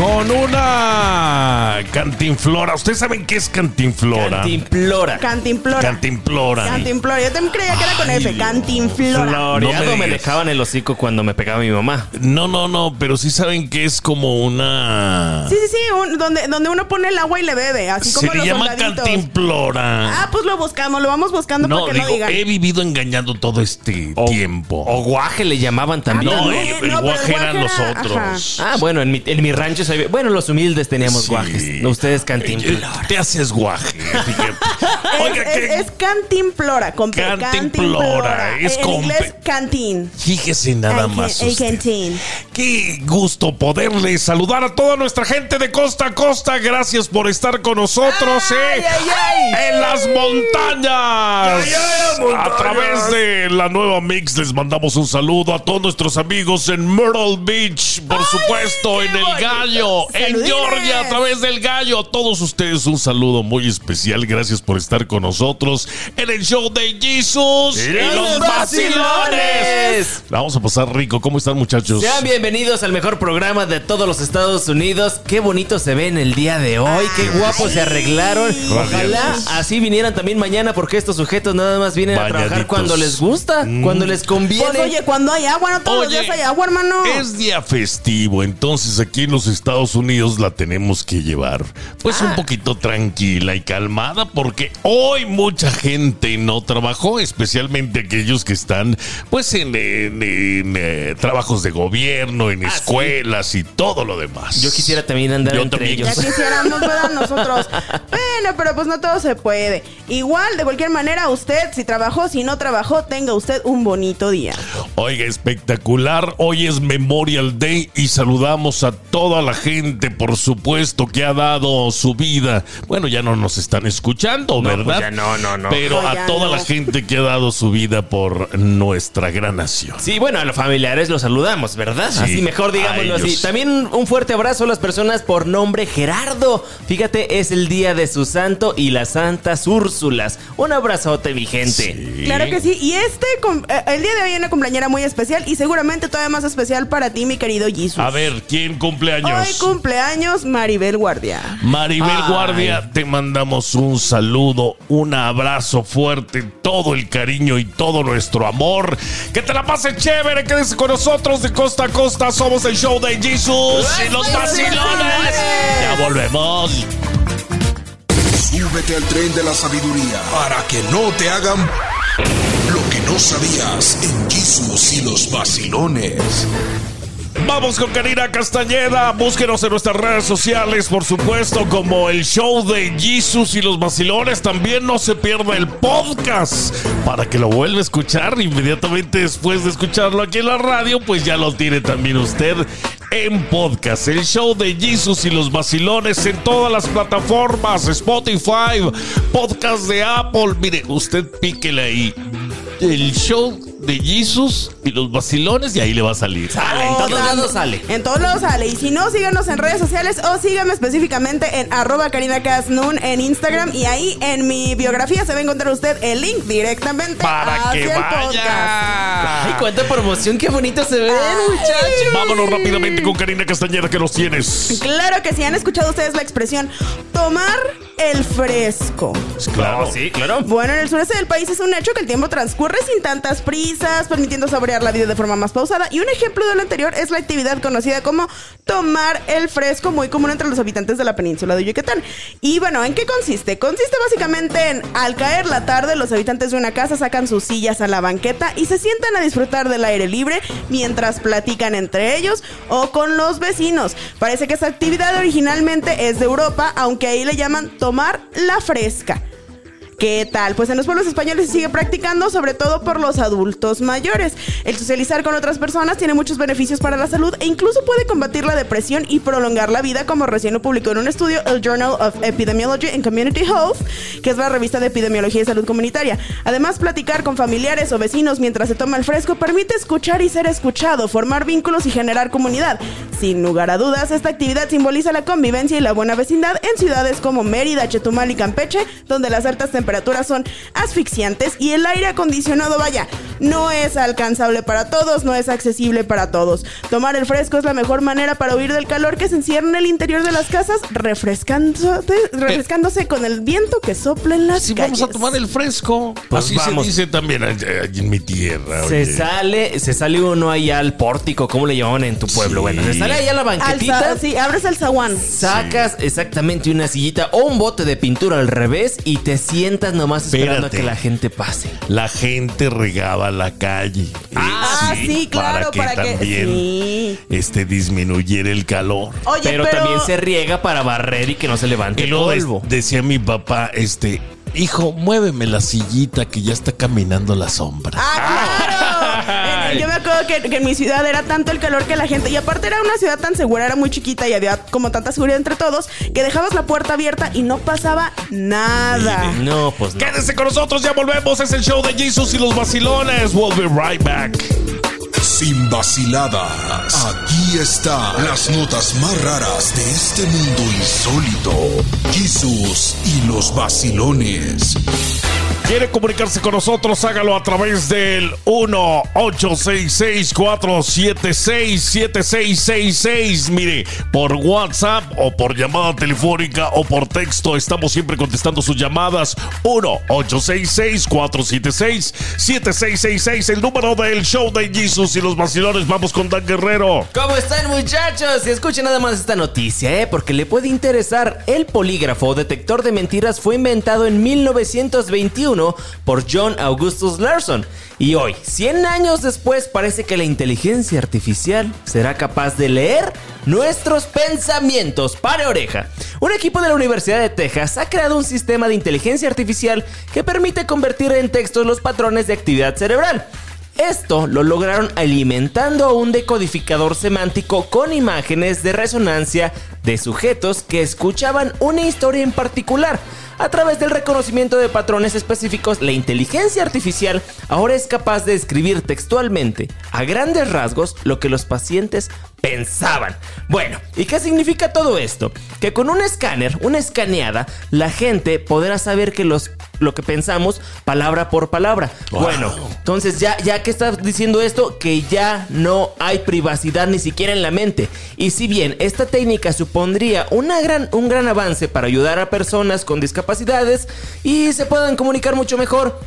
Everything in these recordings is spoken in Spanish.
Con una cantinflora. ¿Ustedes saben qué es cantinflora? Cantimplora. Cantimplora. Cantimplora. Cantimplora. Yo también creía que era con F. Cantimflora. Floreado No me dejaban el hocico cuando me pegaba mi mamá. No, no, no, pero sí saben que es como una. Sí, sí, sí. un- donde, donde uno pone el agua y le bebe. Así como Se le los llama soldaditos. cantimplora. Ah, pues lo buscamos. Lo vamos buscando no, para que digo, no digan. he vivido engañando todo este O- tiempo. O guaje le llamaban también. no, el, el No, guaje el eran los otros. Ah, bueno, en mi, en mi rancho soy... Bueno, los humildes teníamos Sí. guajes. No, ustedes Eh, cantimplora. Te haces guaje. así que- Es, Oiga, es- ¿qué- es cantimplora. Con P, Cantimplora, es en con inglés, P. cantín. Fíjese nada Ay, más. que- ay, usted. cantín. Qué gusto poderle saludar a toda nuestra gente de costa a costa. Gracias por estar con nosotros Ay, eh, ay, ay. en las montañas. Ay, ay, montañas. A través de la nueva Mix les mandamos un saludo a todos nuestros amigos en Myrtle Beach, por supuesto, en el bonito. Gallo, en. Georgia, a través del Gallo. A todos ustedes un saludo muy especial. Gracias por estar con nosotros en el show de Jesus y los vacilones. La vamos a pasar rico. ¿Cómo están, muchachos? Sean bienvenidos al mejor programa de todos los Estados Unidos. Qué bonito se ven el día de hoy. Qué guapos se arreglaron. Ojalá así vinieran también mañana porque estos sujetos nada más vienen a trabajar cuando les gusta, cuando les conviene. Pues oye, cuando hay agua, no todos los Oye, días hay agua, hermano. Es día festivo, entonces aquí en los Estados Unidos la tenemos que llevar pues Ah. un poquito tranquila y calmada porque hoy mucha gente no trabajó, especialmente aquellos que están pues en, en- en, eh, trabajos de gobierno, en Ah, sí. escuelas y todo lo demás. Yo quisiera también andar Yo entre también ellos. Ya quisiéramos, ¿verdad? Nosotros. Bueno, pero pues no todo se puede. Igual, de cualquier manera, usted, si trabajó, si no trabajó, tenga usted un bonito día. Oiga, espectacular. Hoy es Memorial Day y saludamos a toda la gente, por supuesto, que ha dado su vida. Bueno, ya no nos están escuchando, No, ¿verdad? pues ya no, no, no. Pero No, a toda no. la gente que ha dado su vida por nuestra gran nación. Sí, bueno, a los familiares los saludamos, ¿verdad? Sí, así mejor digámoslo así. También un fuerte abrazo a las personas por nombre Gerardo. Fíjate, es el día de su santo y las santas Un abrazote, mi gente. Sí. Claro que sí. Y este, eh, el día de hoy, hay una cumpleañera muy especial y seguramente todavía más especial para ti, mi querido Jesus. A ver, ¿quién cumpleaños? Hoy cumpleaños Maribel Guardia. Maribel Ay. Guardia, te mandamos un saludo, un abrazo fuerte, todo el cariño y todo nuestro amor. Que te la pases chévere, quédese con nosotros de costa a costa. Somos el show de Jesus y los vacilones. Ya volvemos. Súbete al tren de la sabiduría para que no te hagan lo que no sabías en Jesús y los vacilones. Vamos con Karina Castañeda. Búsquenos en nuestras redes sociales, por supuesto, como el show de Jesus y los vacilones. También no se pierda el podcast para que lo vuelva a escuchar inmediatamente después de escucharlo aquí en la radio. Pues ya lo tiene también usted en podcast. El show de Jesus y los vacilones en todas las plataformas: Spotify, podcast de Apple. Mire, usted píquele ahí. El show de Jesus y los vacilones y ahí le va a salir. Sale, en todos lados sale. En todos lados sale. Y si no, síganos en redes sociales o síganme específicamente en arroba Karina Casnun en Instagram. Y ahí en mi biografía se va a encontrar usted el link directamente para hacia que el podcast. vaya. Ay, cuánta promoción, qué bonito se Ay. muchachos. Vámonos rápidamente con Karina Castañeda que nos tienes. Claro que sí, han escuchado ustedes la expresión tomar el fresco. Claro. Oh, sí, claro. Bueno, en el sureste del país es un hecho que el tiempo transcurre sin tantas prisas, permitiendo saborear la vida de forma más pausada. Y un ejemplo de lo anterior es la actividad conocida como tomar el fresco, muy común entre los habitantes de la península de Yucatán. Y bueno, ¿en qué consiste? Consiste básicamente en, al caer la tarde, los habitantes de una casa sacan sus sillas a la banqueta y se sientan a disfrutar del aire libre mientras platican entre ellos o con los vecinos. Parece que esta actividad originalmente es de Europa, aunque ahí le llaman tomar la fresca. ¿Qué tal? Pues en los pueblos españoles se sigue practicando, sobre todo por los adultos mayores. El socializar con otras personas tiene muchos beneficios para la salud e incluso puede combatir la depresión y prolongar la vida, como recién lo publicó en un estudio el Journal of Epidemiology and Community Health, que es la revista de epidemiología y salud comunitaria. Además, platicar con familiares o vecinos mientras se toma el fresco permite escuchar y ser escuchado, formar vínculos y generar comunidad. Sin lugar a dudas, esta actividad simboliza la convivencia y la buena vecindad en ciudades como Mérida, Chetumal y Campeche, donde las altas temperaturas son asfixiantes y el aire acondicionado, vaya, no es alcanzable para todos, no es accesible para todos. Tomar el fresco es la mejor manera para huir del calor que se encierra en el interior de las casas, refrescándose, refrescándose con el viento que sopla en las Si calles. vamos a tomar el fresco. Pues Así vamos. se dice también allá- allá en mi tierra. Se oye. sale, se sale uno ahí al pórtico, ¿cómo le llamaban en tu pueblo? Sí. Bueno, se sale ahí a la banquetita. sí, abres el zaguán. Sacas exactamente una sillita o un bote de pintura al revés y te sientas nomás esperando Espérate. a que la gente pase. La gente regaba la calle. Ah, Eh, sí, claro, Para que para que- también sí. este, disminuyera el calor. Oye, Pero, también se riega para barrer y que no se levante Y el luego polvo. decía mi papá, este, hijo, muéveme la sillita que ya está caminando la sombra. Ah, claro. Yo me acuerdo que, que en mi ciudad era tanto el calor que la gente, y aparte era una ciudad tan segura, era muy chiquita y había como tanta seguridad entre todos, que dejabas la puerta abierta y no pasaba nada. No, pues no. Quédense con nosotros, ya volvemos. Es el show de Jesus y los vacilones. We'll be right back. Sin vaciladas, aquí están las notas más raras de este mundo insólito. Jesús y los vacilones. ¿Quiere comunicarse con nosotros? Hágalo a través del 1-866-476-7666. Mire, por WhatsApp o por llamada telefónica o por texto. Estamos siempre contestando sus llamadas. 1-866-476-7666. El número del show de Jesus y los vacilones. Vamos con Dan Guerrero. ¿Cómo están muchachos? Y escuchen nada más esta noticia, ¿eh? Porque le puede interesar. El polígrafo o detector de mentiras fue inventado en 1921 por John Augustus Larson. Y hoy, 100 años después, parece que la inteligencia artificial será capaz de leer nuestros pensamientos. Pare oreja. Un equipo de la Universidad de Texas ha creado un sistema de inteligencia artificial que permite convertir en textos los patrones de actividad cerebral. Esto lo lograron alimentando a un decodificador semántico con imágenes de resonancia de sujetos que escuchaban una historia en particular. A través del reconocimiento de patrones específicos, la inteligencia artificial ahora es capaz de escribir textualmente, a grandes rasgos, lo que los pacientes pensaban. Bueno, ¿y qué significa todo esto? Que con un escáner, una escaneada, la gente podrá saber que los lo que pensamos palabra por palabra. Wow. Bueno, entonces ya, ya que estás diciendo esto, que ya no hay privacidad ni siquiera en la mente. Y si bien esta técnica supondría una gran, un gran avance para ayudar a personas con discapacidades y se puedan comunicar mucho mejor,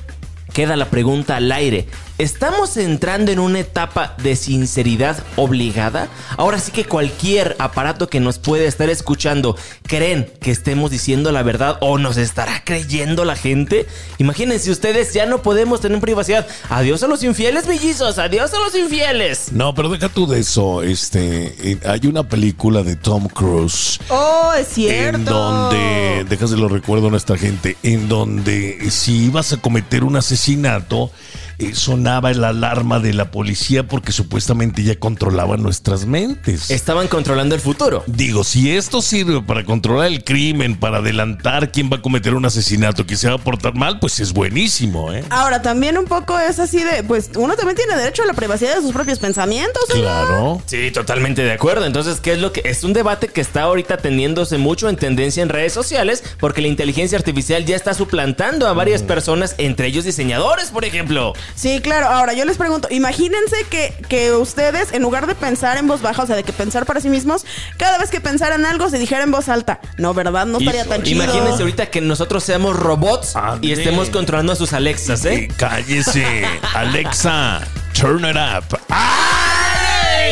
queda la pregunta al aire. ¿Estamos entrando en una etapa de sinceridad obligada? Ahora sí que cualquier aparato que nos puede estar escuchando, ¿creen que estemos diciendo la verdad o nos estará creyendo la gente? Imagínense ustedes, ya no podemos tener privacidad. Adiós a los infieles, bellizos, adiós a los infieles. No, pero deja tú de eso. Este, eh, hay una película de Tom Cruise. Oh, es cierto. En donde, déjase lo recuerdo a nuestra gente, en donde si ibas a cometer un asesinato, eh, sonaba la alarma de la policía porque supuestamente ya controlaban nuestras mentes. Estaban controlando el futuro. Digo, si esto sirve para controlar el crimen, para adelantar quién va a cometer un asesinato, que se va a portar mal, pues es buenísimo, ¿eh? Ahora, también un poco es así de, pues uno también tiene derecho a la privacidad de sus propios pensamientos. ¿o no? Claro. Sí, totalmente de acuerdo. Entonces, ¿qué es lo que es un debate que está ahorita teniéndose mucho en tendencia en redes sociales? Porque la inteligencia artificial ya está suplantando a varias personas, entre ellos diseñadores, por ejemplo. Sí, claro. Ahora, yo les pregunto, imagínense que, que ustedes, en lugar de pensar en voz baja, o sea, de que pensar para sí mismos, cada vez que pensaran algo se dijera en voz alta. No, ¿verdad? No estaría tan chido. Imagínense ahorita que nosotros seamos robots Ande. y estemos controlando a sus Alexas, Eh, ¿eh? cállese, Alexa, turn it up.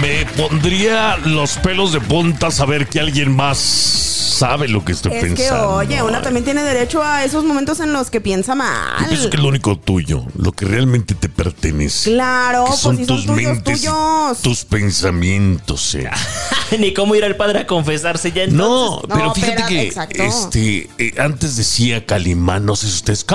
Me pondría los pelos de punta saber que alguien más sabe lo que estoy Es que, pensando. oye, una también tiene derecho a esos momentos en los que piensa mal. Yo pienso que es lo único tuyo, lo que realmente te pertenece. Claro, que pues son tus tuyos, mentes, tuyos. tus pensamientos. eh. Ni cómo ir al padre a confesarse ya entonces. No, No, pero fíjate pero- que exacto. este eh, antes decía Calimán, no sé si ustedes Uy,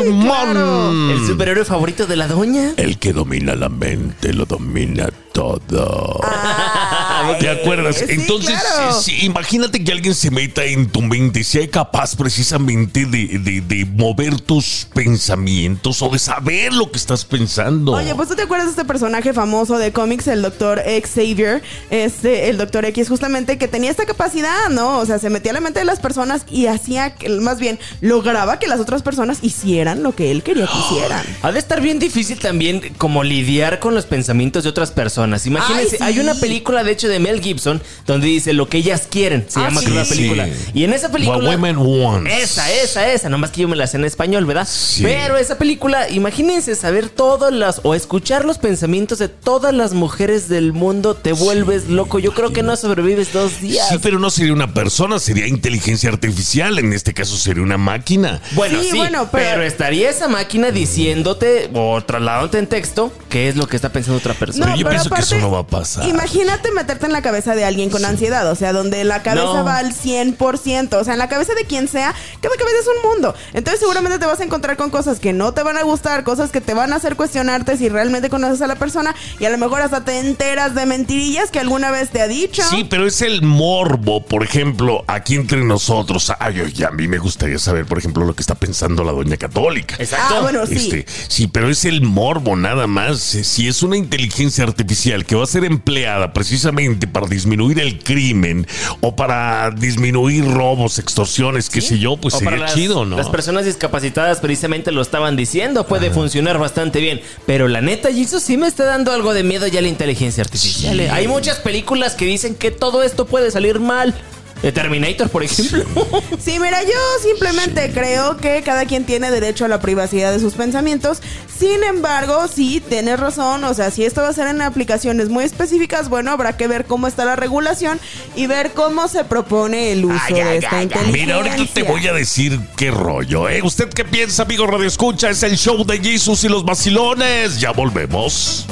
Calimán. claro. ¿El superhéroe favorito de la doña? El que domina la mente lo domina todo. A ¿Te acuerdas? Sí, Entonces, claro. sí, imagínate que alguien se meta en tu mente, sea capaz precisamente de, de- de mover tus pensamientos o de saber lo que estás pensando. Oye, pues tú te acuerdas de este personaje famoso de cómics, el doctor Xavier, este, el doctor X, justamente que tenía esta capacidad, ¿no? O sea, se metía a la mente de las personas y hacía, que- más bien, lograba que las otras personas hicieran lo que él quería que hicieran. Ha de estar bien difícil también como lidiar con los pensamientos de otras personas. Imagínense, Ay, sí. hay una película de hecho de Mel Gibson donde dice lo que ellas quieren. Se Ah, llama sí. creo la Sí. película. Y en esa película... What Women Want. Esa, esa, esa. Nomás que yo me la sé en español, ¿verdad? Sí. Pero esa película, imagínense saber todas las... O escuchar los pensamientos de todas las mujeres del mundo. Te vuelves loco. Yo creo que no sobrevives dos días. Sí, pero no sería una persona, sería inteligencia artificial. En este caso sería una máquina. Bueno, sí, Sí, bueno, pero... pero- estaría esa máquina diciéndote o trasladándote en texto qué es lo que está pensando otra persona. Pero yo pienso que eso no va a pasar. Imagínate meterte en la cabeza de alguien con ansiedad, o sea, donde la cabeza No. va al 100%, o sea, en la cabeza de quien sea, cada cabeza es un mundo. Entonces seguramente te vas a encontrar con cosas que no te van a gustar, cosas que te van a hacer cuestionarte si realmente conoces a la persona y a lo mejor hasta te enteras de mentirillas que alguna vez te ha dicho. Sí, pero es el morbo, por ejemplo, aquí entre nosotros. Ay, oye, a mí me gustaría saber, por ejemplo, lo que está pensando la doña católica. Exacto. Ah, bueno, sí. Este, sí, pero es el morbo nada más. Si es una inteligencia artificial que va a ser empleada precisamente para disminuir el crimen o para disminuir robos, extorsiones, qué sé yo, pues O sería las, chido, ¿no? Las personas discapacitadas precisamente lo estaban diciendo, puede funcionar bastante bien. Pero la neta, Jesus sí me está dando algo de miedo ya la inteligencia artificial. Sí. ¿eh? Hay muchas películas que dicen que todo esto puede salir mal. De Terminator, por ejemplo. Sí, mira, yo simplemente creo que cada quien tiene derecho a la privacidad de sus pensamientos. Sin embargo, sí, tienes razón. O sea, si esto va a ser en aplicaciones muy específicas, bueno, habrá que ver cómo está la regulación y ver cómo se propone el uso Ay, de ay, esta ay. inteligencia. Mira, ahorita te voy a decir qué rollo, ¿eh? ¿Usted qué piensa, amigo Radio Escucha? Es el show de Jesus y los vacilones. Ya volvemos.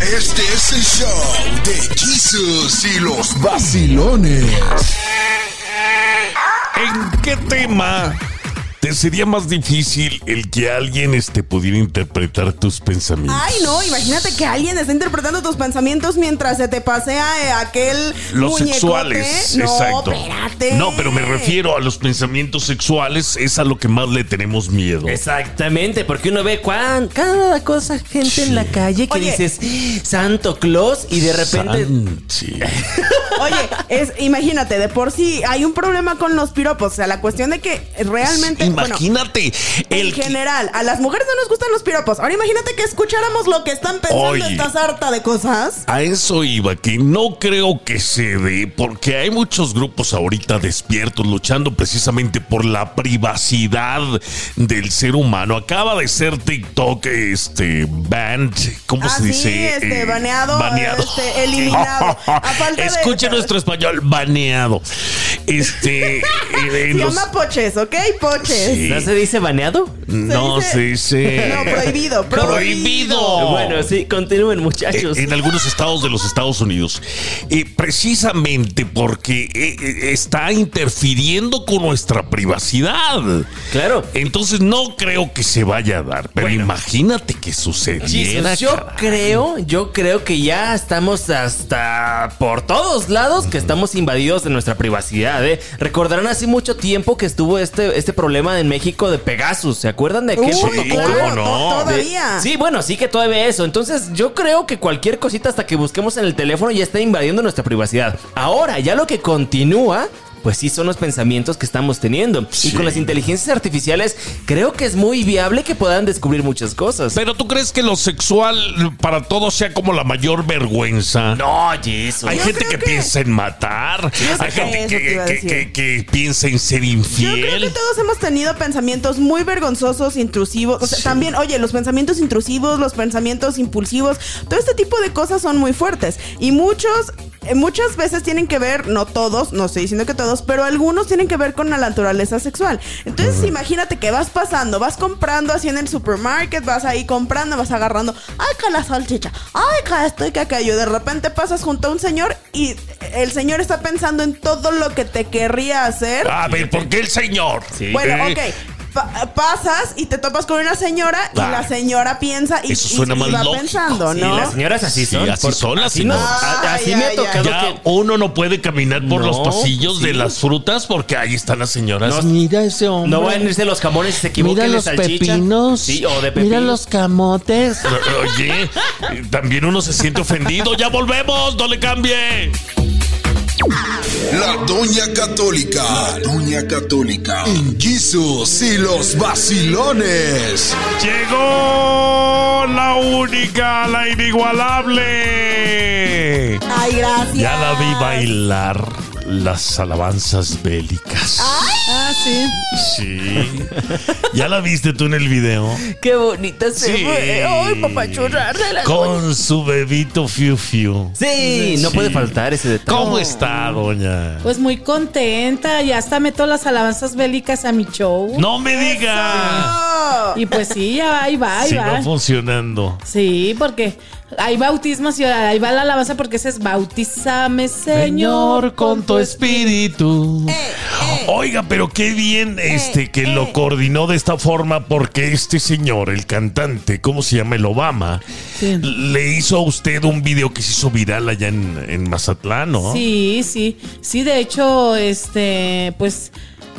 Este es el show de Jesus y los vacilones. ¿En qué tema te sería más difícil el que alguien este, pudiera interpretar tus pensamientos? Ay, no, imagínate que alguien está interpretando tus pensamientos mientras se te pasea eh, aquel Los muñecote. sexuales, no, exacto. espérate. No, pero me refiero a los pensamientos sexuales, es a lo que más le tenemos miedo. Exactamente, porque uno ve cuán, cada cosa, gente en la calle que Oye. dices Santo Claus y de repente. Oye, es, imagínate, de por sí hay un problema con los piropos. O sea, la cuestión de que realmente. Imagínate, en el que- general, a las mujeres no nos gustan los piropos. Ahora imagínate que escucháramos lo que están pensando. Oye. Estás harta de cosas. A eso iba, que no creo que se dé, porque hay muchos grupos ahorita despiertos luchando precisamente por la privacidad del ser humano. Acaba de ser TikTok, este, banned, ¿cómo Ah, se sí, dice? este, Eh, baneado, este, eliminado. A falta de- Escuche nuestro español, baneado. Este, eh, Se los- llama poches, ¿ok? Poches. Sí. ¿No se dice baneado? no dice- se dice. No, prohibido, Prohibido. Bueno, sí, continúen, muchachos. Eh, en algunos estados de los Estados Unidos. Eh, precisamente porque eh, eh, está interfiriendo con nuestra privacidad. Claro. Entonces no creo que se vaya a dar. Pero Bueno. imagínate que sucediera. Jesus, yo caray. creo, yo creo que ya estamos hasta por todos lados que estamos invadidos de nuestra privacidad, ¿eh? Recordarán hace mucho tiempo que estuvo este, este problema en México de Pegasus, ¿se acuerdan de Uy, Sí, protocolo? no. De- Todavía. Sí, bueno, sí que todavía eso. Entonces, yo creo que cualquier cosita hasta que busquemos en el teléfono ya está invadiendo nuestra privacidad. Ahora, ya lo que continúa. Pues sí, son los pensamientos que estamos teniendo. Sí. Y con las inteligencias artificiales, creo que es muy viable que puedan descubrir muchas cosas. Pero tú crees que lo sexual para todos sea como la mayor vergüenza? No, Jesus. Hay Yo gente creo que, que- piensa en matar, hay gente que, que- decir. que- que piensa en ser Yo creo infiel. que todos hemos tenido pensamientos muy vergonzosos, intrusivos. O sea, Sí. también, oye, los pensamientos intrusivos, los pensamientos impulsivos, todo este tipo de cosas son muy fuertes. Y muchos, muchas veces tienen que ver, no todos, no estoy diciendo que todos, pero algunos tienen que ver con la naturaleza sexual. Entonces, imagínate que vas pasando, vas comprando así en el supermarket, vas ahí comprando, vas agarrando, ay, que la salchicha, ay, que esto y que aquello. De repente pasas junto a un señor y el señor está pensando en todo lo que te querría hacer. A ver, ¿por qué el señor? Sí. Bueno, Eh, ok. Pa- pasas y te topas con una señora y Ah. la señora piensa y, Eso y- suena y más va lógico. pensando, Sí, ¿no? las señoras así Sí, son. así Por- son las así nos- señoras. a- así Ay, me ha tocado Ya que... uno no puede caminar por No, los pasillos de sí. las frutas porque ahí están las señoras. No, Mira ese hombre. No van a irse los jamones y se equivoquen Mira los pepinos. Sí, o de pepino. Mira los camotes. Oye, también uno se siente ofendido. Ya volvemos, no le cambie. La Doña Católica. La Doña Católica. En Jesus y los vacilones. Llegó la única, la inigualable. Ay, gracias. Ya la vi bailar las alabanzas bélicas. Ah, sí. Sí. ¿Ya la viste tú en el video? Qué bonita se Sí. ve. Ay, la Con su bebito Fiu Fiu. Sí, no Sí. puede faltar ese detalle. ¿Cómo está, doña? Pues muy contenta. Ya hasta meto las alabanzas bélicas a mi show. No me diga. Y pues sí, ya va, ahí va, ahí Sí, va. va funcionando. Sí, porque hay bautismos y ahí va la alabanza porque ese es bautízame, Señor, con tu espíritu. espíritu. Eh, Oiga, pero qué bien este que lo coordinó de esta forma porque este señor, el cantante, ¿cómo se llama? El Obama, Sí. le hizo a usted un video que se hizo viral allá en, en Mazatlán, ¿no? Sí, sí, sí, de hecho, este, pues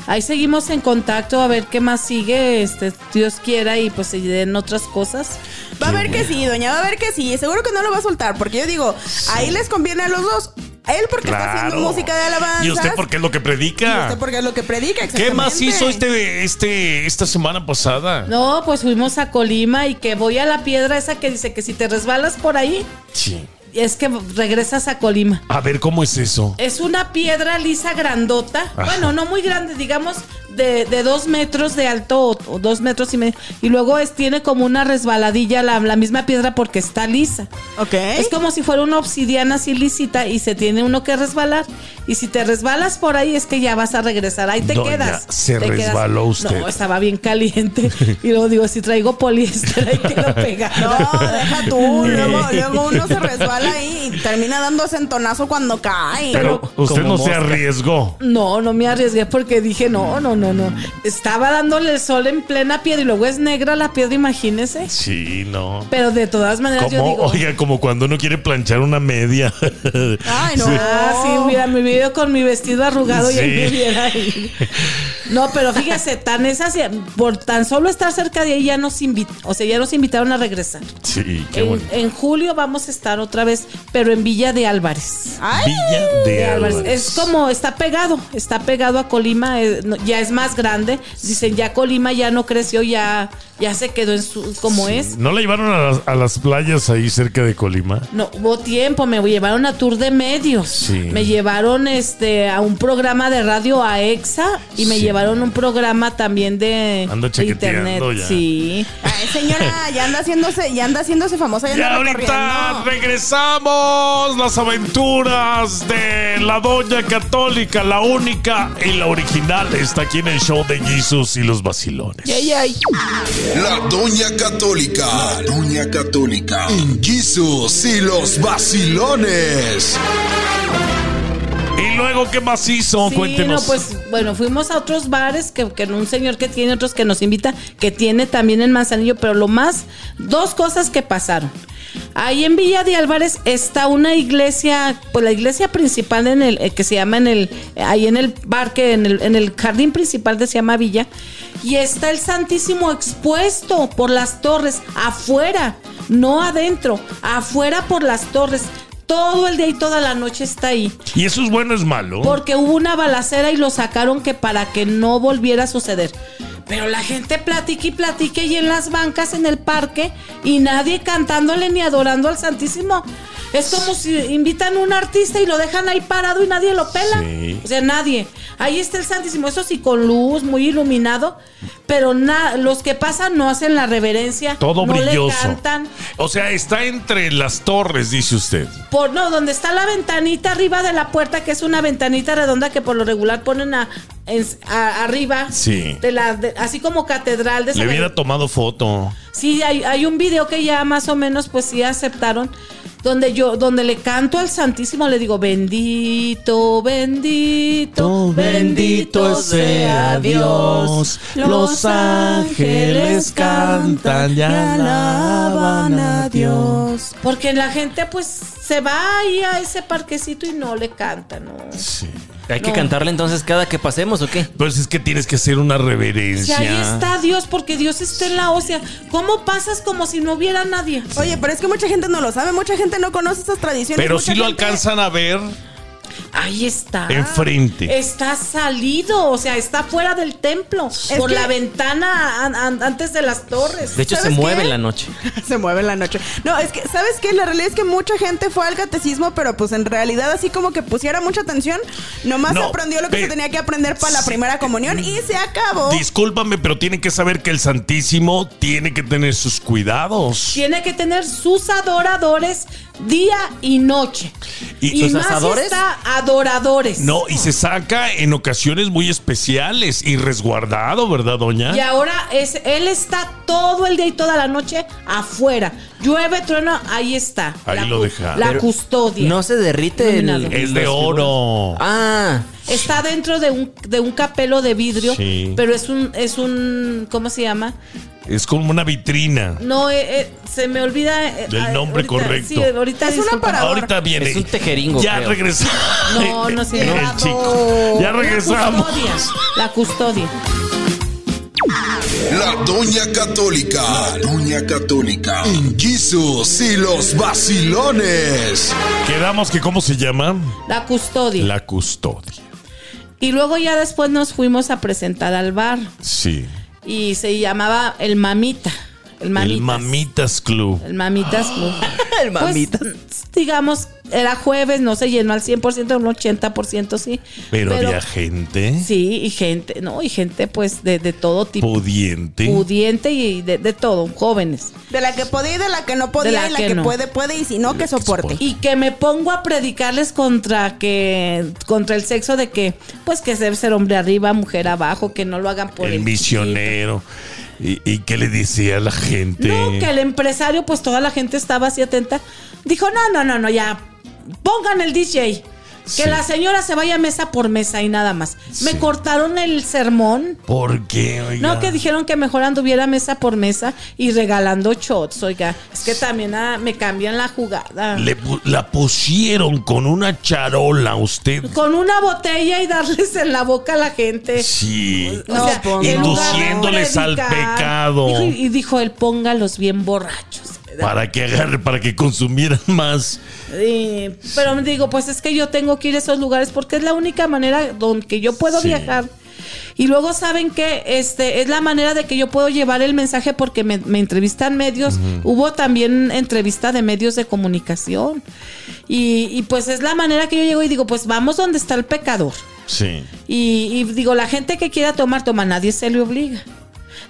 ahí seguimos en contacto a ver qué más sigue, este, Dios quiera y pues se den otras cosas. Va a ver que sí, doña, va a ver que sí. Seguro que no lo va a soltar, porque yo digo, ahí les conviene a los dos. Él porque está haciendo música de alabanza. ¿Y usted porque es lo que predica? usted porque es lo que predica, ¿Qué más hizo este, este, esta semana pasada? No, pues fuimos a Colima y que voy a la piedra esa que dice que si te resbalas por ahí, Sí. Es que regresas a Colima. A ver, ¿cómo es eso? Es una piedra lisa grandota. Ajá. Bueno, no muy grande, digamos de, de dos metros de alto o, o dos metros y medio. Y luego es, tiene como una resbaladilla la, la misma piedra porque está lisa. Ok. Es como si fuera una obsidiana así lisita y se tiene uno que resbalar. Y si te resbalas por ahí es que ya vas a regresar. Ahí te Doña, quedas. se Te quedas. resbaló usted. No, estaba bien caliente. Y luego digo, si traigo poliéster, ahí quedo pegado. No, deja tú. Luego, luego uno se resbala ahí y termina dando centonazo cuando cae. Pero usted no se arriesgó. No, no me arriesgué porque dije, no, no, no, no. Estaba dándole el sol en plena piedra y luego es negra la piedra, imagínese. Sí, no. Pero de todas maneras yo digo... oiga, como cuando uno quiere planchar una media. Ay, no. Ah, sí, mira, me veo con mi vestido arrugado y ahí Sí. me viera ahí. No, pero fíjese, tan es así, por tan solo estar cerca de ahí ya nos invit, o sea, ya nos invitaron a regresar. Sí, qué En, bueno. en julio vamos a estar otra vez, pero en Villa de Álvarez. Ay, Villa de De Álvarez. Álvarez. Es como, está pegado, está pegado a Colima, eh, no, ya es más grande. Dicen, ya Colima ya no creció, ya, ya se quedó en su, como es. ¿No la llevaron a las, a las playas ahí cerca de Colima? No, hubo tiempo, me llevaron a tour de medios. Sí. Me llevaron este a un programa de radio a EXA y me Sí. llevaron un programa también de, Ando de chaqueteando internet. ya. Sí. ay, señora, ya anda haciéndose, ya anda haciéndose famosa. Ya Y anda ahorita recorriendo. Regresamos las aventuras de la Doña Católica, la única y la original. Está aquí en el show de Jesus y los vacilones. Ay, ay. La Doña Católica. La Doña Católica. En Jesus y los vacilones. Y luego, ¿qué más hizo? Sí, Cuéntenos. no, pues bueno, fuimos a otros bares que, que un señor que tiene, otros que nos invita, que tiene también en Manzanillo, pero lo más, dos cosas que pasaron. Ahí en Villa de Álvarez está una iglesia, pues la iglesia principal en el, eh, que se llama en el, ahí en el parque, en el, en el jardín principal de se llama Villa, y está el Santísimo expuesto por las torres, afuera, no adentro, afuera por las torres. Todo el día y toda la noche está ahí. ¿Y eso es bueno o es malo? Porque hubo una balacera y lo sacaron que para que no volviera a suceder. Pero la gente platique y platique y en las bancas, en el parque, y nadie cantándole ni adorando al Santísimo. Es como si invitan a un artista y lo dejan ahí parado y nadie lo pela. Sí. O sea, nadie. Ahí está el Santísimo, eso sí, con luz, muy iluminado. Pero na- los que pasan no hacen la reverencia. Todo no brilloso. Le cantan. O sea, está entre las torres, dice usted. Por, no, donde está la ventanita arriba de la puerta, que es una ventanita redonda que por lo regular ponen a, en- a- arriba. Sí. De la, de- así como catedral de Le hubiera tomado foto. Sí, hay, hay un video que ya más o menos pues sí aceptaron. Donde yo, donde le canto al Santísimo, le digo, bendito, bendito, bendito sea Dios. Los ángeles cantan y alaban a Dios. Porque la gente pues se va ahí a ese parquecito y no le canta, ¿no? Sí. ¿Hay que cantarle entonces cada que pasemos o qué? Pues es que tienes que hacer una Si reverencia. ahí está Dios, porque Dios está en la ósea. ¿Cómo pasas como si no hubiera nadie? Oye, pero es que mucha gente no lo sabe, mucha gente no conoce estas tradiciones. Pero mucha si lo gente- alcanzan a ver Ahí está. enfrente. Está salido, o sea, está fuera del templo, por que- la ventana an- an- antes de las torres. De hecho, se ¿Sabes mueve qué? en la noche. Se mueve en la noche. No, es que, ¿sabes qué? La realidad es que mucha gente fue al catecismo, pero pues en realidad así como que pusiera mucha atención, nomás No, aprendió lo que se tenía que aprender para la primera comunión y se acabó. Discúlpame, pero tienen que saber que el Santísimo tiene que tener sus cuidados. Tiene que tener sus adoradores día y noche. ¿Y Y, sus más si asadores? está adoradores. No, y se saca en ocasiones muy especiales y resguardado, ¿verdad, doña? Y ahora es, él está todo el día y toda la noche afuera. Llueve, trueno, ahí está. Ahí La lo deja. La Pero custodia. No se derrite el. Es de oro. Ah, Está dentro de un, de un capelo de vidrio, Sí. pero es un, es un, ¿cómo se llama? Es como una vitrina. No, eh, eh, se me olvida. eh, Del nombre ahorita- correcto. Sí, ahorita Es una disculpa. para- Parador. Ahorita viene. Es un tejeringo, Ya creo. regresamos. No, no. El chico. Ya La regresamos. custodia. La custodia. La Doña Católica. La Doña Católica. En Jesus y los vacilones. Quedamos que, ¿cómo se llama? La custodia. La custodia. Y luego ya después nos fuimos a presentar al bar. Sí. Y se llamaba El Mamita. El Mamitas. El Mamitas Club. El Mamitas Club. el mamitas. Pues, digamos, era jueves, no se llenó al 100%, un 80% sí. Pero, había gente Sí, y gente, ¿no? Y gente pues de, de todo tipo. pudiente. Pudiente y de, de todo, jóvenes. De la que podía y de la que no podía, De la y la que que, no. puede, puede, y si no, que soporte. soporte. Y que me pongo a predicarles contra que, contra el sexo de que, pues que debe ser hombre arriba, mujer abajo, que no lo hagan por el el misionero. ¿Y, qué le decía la gente? No, que el empresario, pues toda la gente estaba así atenta. Dijo, no, no, no, no, ya, pongan el DJ. Que Sí. la señora se vaya mesa por mesa y nada más. Me cortaron el sermón. ¿Por qué, oiga? No, que dijeron que mejor anduviera mesa por mesa y regalando shots, oiga. Es que también ah, me cambian la jugada. Le la pusieron con una charola usted. Con una botella y darles en la boca a la gente. Sí. O sea, en lugar de Induciéndoles al pecado. dijo- y dijo él, póngalos bien borrachos. Para que agarre, para que consumieran más. Sí, pero me digo, pues es que yo tengo que ir a esos lugares porque es la única manera donde yo puedo Sí. viajar. Y luego saben que este es la manera de que yo puedo llevar el mensaje porque me, me entrevistan medios. Hubo también entrevista de medios de comunicación. Y, y pues es la manera que yo llego y digo, pues vamos donde está el pecador. Sí. Y, y digo, la gente que quiera tomar, toma, nadie se le obliga.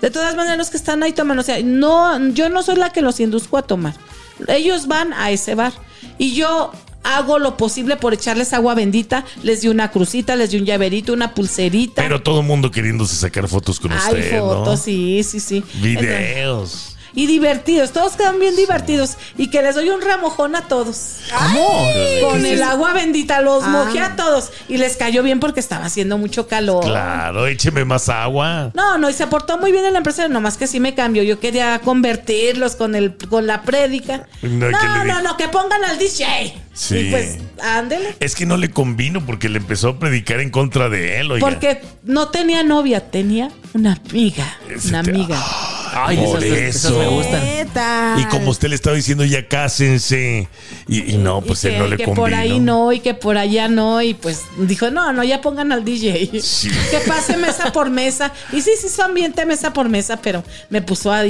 De todas maneras, los que están ahí toman, o sea, no, yo no soy la que los induzco a tomar. Ellos van a ese bar y yo hago lo posible por echarles agua bendita, les di una crucita, les di un llaverito, una pulserita. Pero todo el mundo queriéndose sacar fotos con Hay usted, fotos, ¿no? sí, sí, sí. Entonces, Videos. Y divertidos, todos quedan bien divertidos. Y que les doy un ramojón a todos. ¿Cómo? Con el agua bendita, los Ah. mojé a todos. Y les cayó bien porque estaba haciendo mucho calor. Claro, écheme más agua. No, no, y se portó muy bien el empresario, nomás que sí me cambió. Yo quería convertirlos con el con la prédica. No, No, ¿qué le no, que pongan al DJ. Sí. Y pues, ándele. Es que no le convino porque le empezó a predicar en contra de él, oiga. Porque no tenía novia, tenía una amiga. Una te- amiga. Ay, Por esas, esas eso. me gustan. Y como usted le estaba diciendo, ya cásense. Y, y no, pues y él que, no le que convino. por ahí no y que por allá no. Y pues dijo, no, no, ya pongan al DJ. Sí. Que pase mesa por mesa. Y sí, sí, su ambiente mesa por mesa, pero me puso a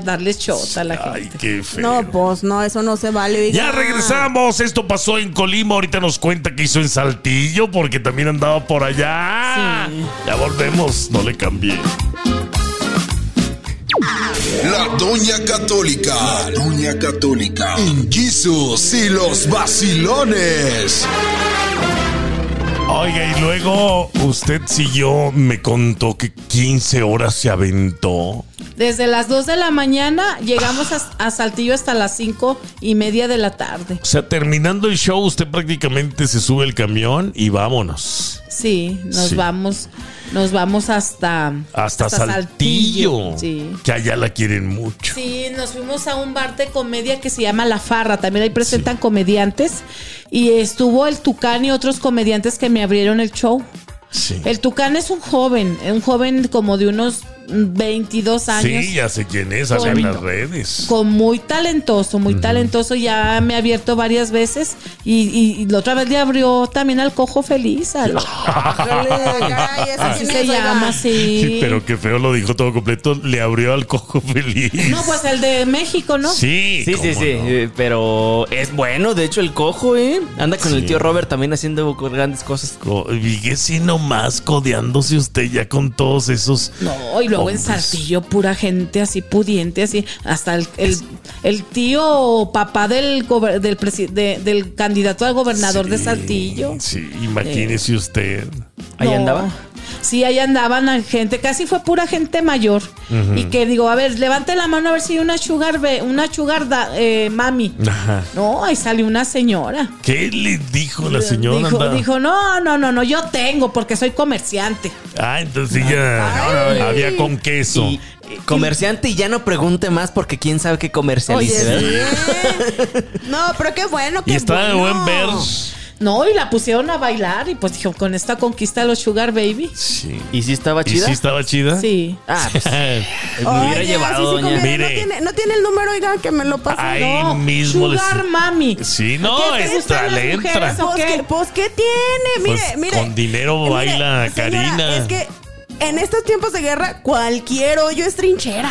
darles shot a la Ay, gente. qué feo. No, pues no, eso no se vale. oiga. Ya regresamos. Esto pasó en Colima. Ahorita nos cuenta que hizo en Saltillo porque también andaba por allá. Sí. Ya volvemos. No le cambié. La Doña Católica. La Doña Católica. Jesus y los vacilones. Oiga, y luego usted siguió, me contó que 15 horas se aventó. Desde las 2 de la mañana llegamos a, a Saltillo hasta las 5 y media de la tarde. O sea, terminando el show, usted prácticamente se sube el camión y vámonos. Sí, nos Sí. vamos, nos vamos hasta, Hasta, Saltillo. Sí. Que allá la quieren mucho. Sí, nos fuimos a un bar de comedia que se llama La Farra. También ahí presentan comediantes. Y estuvo el Tucán y otros comediantes que me abrieron el show. Sí. El Tucán es un joven, un joven como de unos 22 años. Sí, ya sé quién es, sale en las redes. Con muy talentoso, muy talentoso. Ya me ha abierto varias veces. Y, y- y la otra vez le abrió también al cojo feliz. al- Ay, ¿ese así se llama, sí. Sí, pero qué feo lo dijo todo completo. Le abrió al cojo feliz. No, pues el de México, ¿no? Sí, Sí, sí, sí, no. eh, pero es bueno, de hecho el cojo, ¿eh? Anda con Sí. el tío Robert también haciendo grandes cosas. Co- Fíjese nomás codeándose usted ya con todos esos. No, y luego en Hombres. Saltillo, pura gente así pudiente, así. Hasta el, el, el tío papá del, gober- del, presi- de- del candidato al gobernador de Saltillo. Sí, imagínese usted. ¿Ahí No. andaba? Sí, ahí andaban la gente, casi fue pura gente mayor. Y que digo, a ver, levante la mano a ver si hay una sugar, una sugar da- eh, mami. Ajá. No, ahí salió una señora. ¿Qué le dijo la señora? Dijo, dijo, no, no, no, no, yo tengo porque soy comerciante. Ah, entonces ya había con queso. Y comerciante y ya no pregunte más porque quién sabe qué comercialice. Sí. No, pero qué bueno, qué Y está de buen ver. No, y la pusieron a bailar y pues dijo, con esta conquista de los Sugar Baby. Sí. ¿Y si estaba ¿Y chida? sí estaba chida? Sí. Ah, pues hubiera llevado, sí doña. conviene. Mire. No tiene, no tiene el número, oiga, que me lo pase. Ay, No, mismo les- Sugar Mami. Sí, no, ¿Qué te entra, le entra. Pues, qué? ¿qué, pues, ¿qué tiene? Mire, Pues, mire. con dinero Mire, baila señora, Karina. Es que en estos tiempos de guerra, cualquier hoyo es trinchera.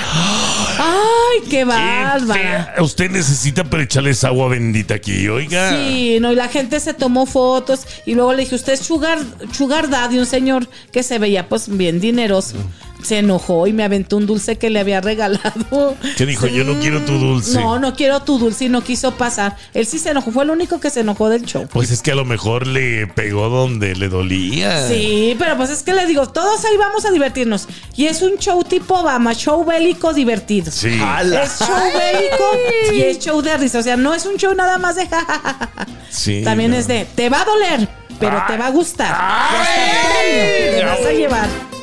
Ay, qué bárbara. Usted necesita para echarles agua bendita aquí, oiga. Sí, no, y la gente se tomó fotos y luego le dije, usted es Sugar, sugar Daddy, un señor que se veía pues bien dineroso. Se enojó y me aventó un dulce que le había regalado. Que dijo, yo no quiero tu dulce. No, no quiero tu dulce y no quiso pasar. Él sí se enojó, fue el único que se enojó del show. Pues es que a lo mejor le pegó donde le dolía. Sí, pero pues es que le digo, todos ahí vamos a divertirnos. Y es un show tipo Obama, show bélico divertido. Sí. Es show bélico y es show de risa. O sea, no es un show nada más de jajajaja. Sí, También no. es de, te va a doler, pero te va a gustar. Premio, Te vas a llevar.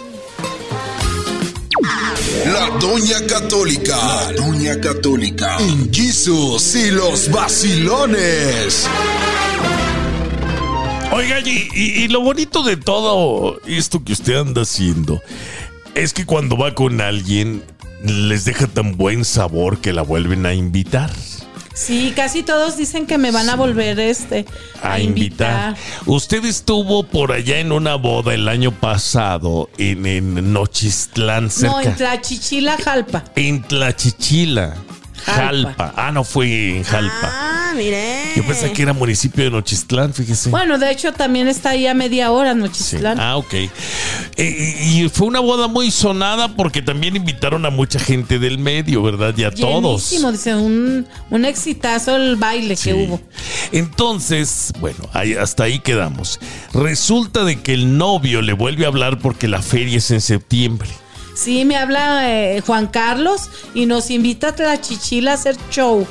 La Doña Católica. La Doña Católica. En Jesus y los vacilones. Oiga, y, y- y lo bonito de todo esto que usted anda haciendo es que cuando va con alguien les deja tan buen sabor que la vuelven a invitar. Sí, casi todos dicen que me van a volver este A invitar. Usted estuvo por allá en una boda el año pasado en, en Nochistlán, cerca. No, en Tlachichila, Jalpa. En Tlachichila. Jalpa. Jalpa. Ah, no fue en Jalpa. Ah, mire. Yo pensé que era municipio de Nochistlán, fíjese. Bueno, de hecho también está ahí a media hora, Sí. Nochistlán. Ah, ok. Eh, y fue una boda muy sonada porque también invitaron a mucha gente del medio, ¿verdad? Y a todos. Llenísimo, dice, un, un exitazo el baile Sí. que hubo. Entonces, bueno, ahí- hasta ahí quedamos. Resulta de que el novio le vuelve a hablar porque la feria es en septiembre. Sí, me habla eh, Juan Carlos y nos invita a Tlachichila a hacer show.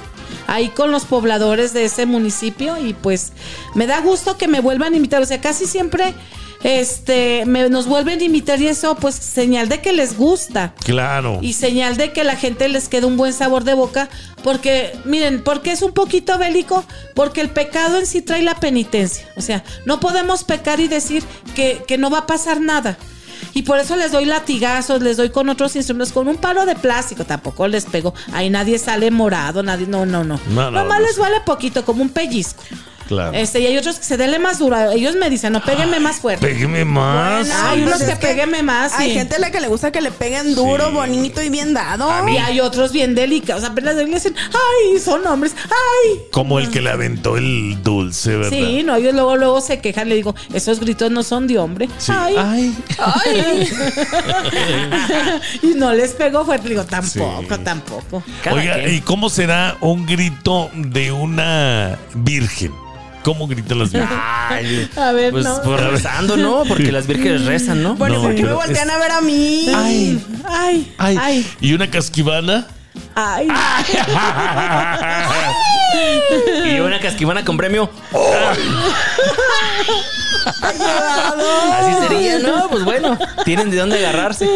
Ahí con los pobladores de ese municipio y pues me da gusto que me vuelvan a invitar. O sea, casi siempre este me, nos vuelven a invitar y eso pues señal de que les gusta. Claro. Y señal de que la gente les queda un buen sabor de boca. Porque, miren, porque es un poquito bélico, porque el pecado en sí trae la penitencia. O sea, no podemos pecar y decir que, que no va a pasar nada. Y por eso les doy latigazos, les doy con otros instrumentos, con un palo de plástico, tampoco les pego. Ahí nadie sale morado, nadie, no, no, no. No, no, Nomás no. les vale poquito, como un pellizco. Claro. Este, y hay otros que se denle más duro. Ellos me dicen, no, péguenme más fuerte. Pégueme más. Bueno, Hay unos pues que péguenme más, Hay sí. gente a la que le gusta que le peguen duro, Sí. bonito y bien dado. Y hay otros bien delicados. Apenas le dicen, ay, son hombres, ay. Como el que le aventó el dulce, ¿verdad? Sí, no, ellos luego, luego se quejan, le digo, esos gritos no son de hombre. Sí. Ay, Ay. ay. y no les pegó fuerte, le digo, tampoco, Sí. tampoco. Cada Oiga, quien. ¿y cómo será un grito de una virgen? ¿Cómo gritan las vírgenes? Ay, A ver, pues, no. pues rezando, ¿no? Porque las vírgenes rezan, ¿no? Bueno, No, ¿por qué me voltean a ver a mí? Ay, ay, Ay, ay, ¿Y una casquivana? ay. Y una casquivana con premio. Así sería, ¿no? Pues bueno, tienen de dónde agarrarse.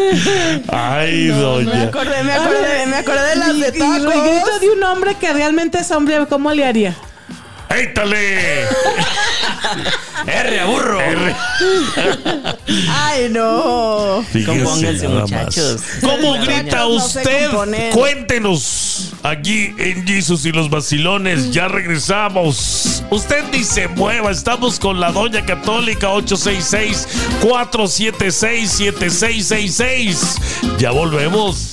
Ay, Me doña. acordé, me acordé, me acordé de las Y- de y el grito tacos. de un hombre que realmente es hombre, ¿cómo le haría? ¡Éítale! ¡R, burro! Ay, no. Fíjese Compónganse, nada más. muchachos. ¿Cómo grita no sé usted? componer. Cuéntenos. Aquí en Jesus y los vacilones. Ya regresamos. Usted ni se mueva. Estamos con la Doña Católica 866-476-7666. Ya volvemos.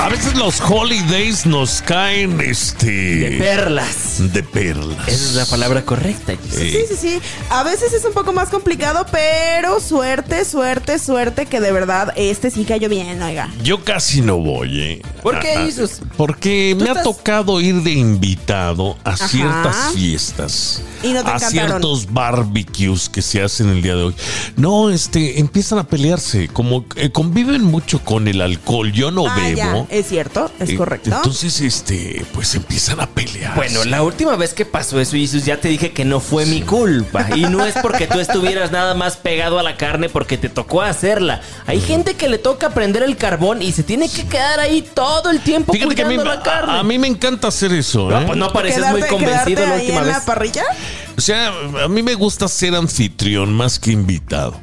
A veces los holidays nos caen De este perlas. de perlas. Esa es la palabra correcta. Jesús. Sí, sí, sí. A veces es un poco más complicado, pero suerte, suerte, suerte que de verdad este sí cayó bien, oiga. Yo casi no voy, ¿eh? ¿Por qué, Jesús? Porque me ha tocado ir de invitado a Ajá. ciertas fiestas. Y no te a encantaron. ciertos barbecues que se hacen el día de hoy. No, este, empiezan a pelearse. Como eh, conviven mucho con el alcohol. Yo no Ah, bebo. ya, es cierto, es Eh, correcto. Entonces, este, pues empiezan a pelear. Bueno, la última vez que pasó eso, Jesús, ya te dije que no fue mi culpa. Y no es porque tú estuvieras nada más pegado a la carne porque te tocó hacerla. Hay gente que le toca prender el carbón y se tiene que quedar ahí todo el tiempo Fíjate que a mí, la carne. a, a mí me encanta hacer eso. No, ¿eh? pues no pareces muy Quedarte- convencido quedarte la ahí última en vez. la parrilla? O sea, a mí me gusta ser anfitrión más que invitado.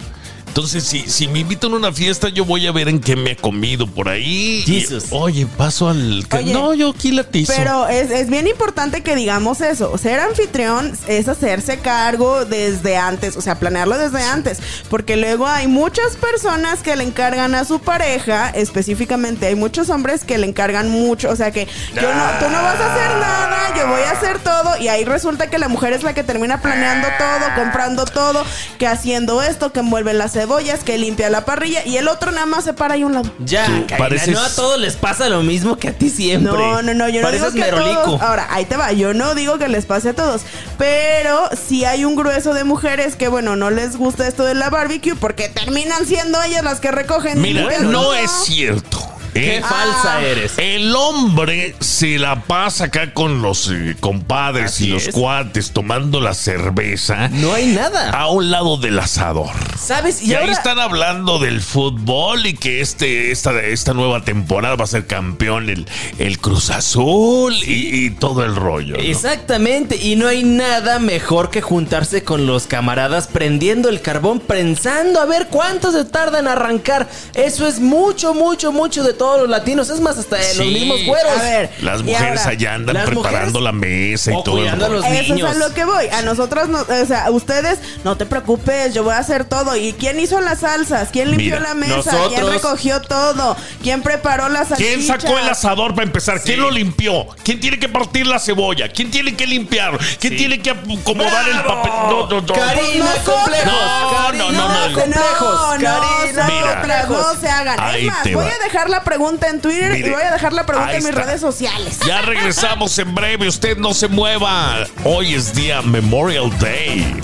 Entonces, si, si me invitan a una fiesta, yo voy a ver en qué me he comido por ahí. Y, Jesus. oye, paso al... que- Oye, no, yo aquí la tizo. Pero es, es bien importante que digamos eso. Ser anfitrión es hacerse cargo desde antes, o sea, planearlo desde antes. Porque luego hay muchas personas que le encargan a su pareja, específicamente hay muchos hombres que le encargan mucho. O sea, que yo no, tú no vas a hacer nada, yo voy a hacer todo. Y ahí resulta que la mujer es la que termina planeando todo, comprando todo, que haciendo esto, que envuelve las cebollas, que limpia la parrilla. Y el otro nada más se para ahí a un lado. Ya, Karina, pareces- no a todos les pasa lo mismo que a ti siempre. No, no, no, yo no Pareces digo que a merolico. todos. Ahora, ahí te va. Yo no digo que les pase a todos, pero sí hay un grueso de mujeres que, bueno, no les gusta esto de la barbecue porque terminan siendo ellas las que recogen. Mira, no es cierto. Qué ¿eh? falsa Ah. eres. El hombre se la pasa acá con los eh, compadres Así y los es. cuates tomando la cerveza No hay nada. a un lado del asador. ¿Sabes? Y, Y, ahí ahora, están hablando del fútbol y que este, esta, esta nueva temporada va a ser campeón el, el Cruz Azul y, y todo el rollo. ¿no? Exactamente, y no hay nada mejor que juntarse con los camaradas prendiendo el carbón, pensando a ver cuánto se tarda en arrancar. Eso es mucho, mucho, mucho de todos los latinos. Es más, hasta los Sí. mismos güeros. A ver, Las mujeres ahora, allá andan preparando mujeres- la mesa y o todo el cuidando a los Eso niños. es a lo que voy. A nosotros, no, o sea, a ustedes, no te preocupes, yo voy a hacer todo. ¿Y quién hizo las salsas? ¿Quién limpió Mira, la mesa? nosotros- ¿Quién recogió todo? ¿Quién preparó las salchichas? ¿Quién sacó el asador para empezar? ¿Quién lo limpió? ¿Quién tiene que partir la cebolla? ¿Quién tiene que limpiar? ¿Quién tiene que acomodar el papel? No, no, no. Karina, Nosotros- complejos. No, no, no, no. No, no, no, Mira. no se hagan. Ahí es más, voy va. a dejar la pregunta en Twitter Mire, y voy a dejar la pregunta en mis está. redes sociales. Ya regresamos en breve. Usted no se mueva. Hoy es día Memorial Day.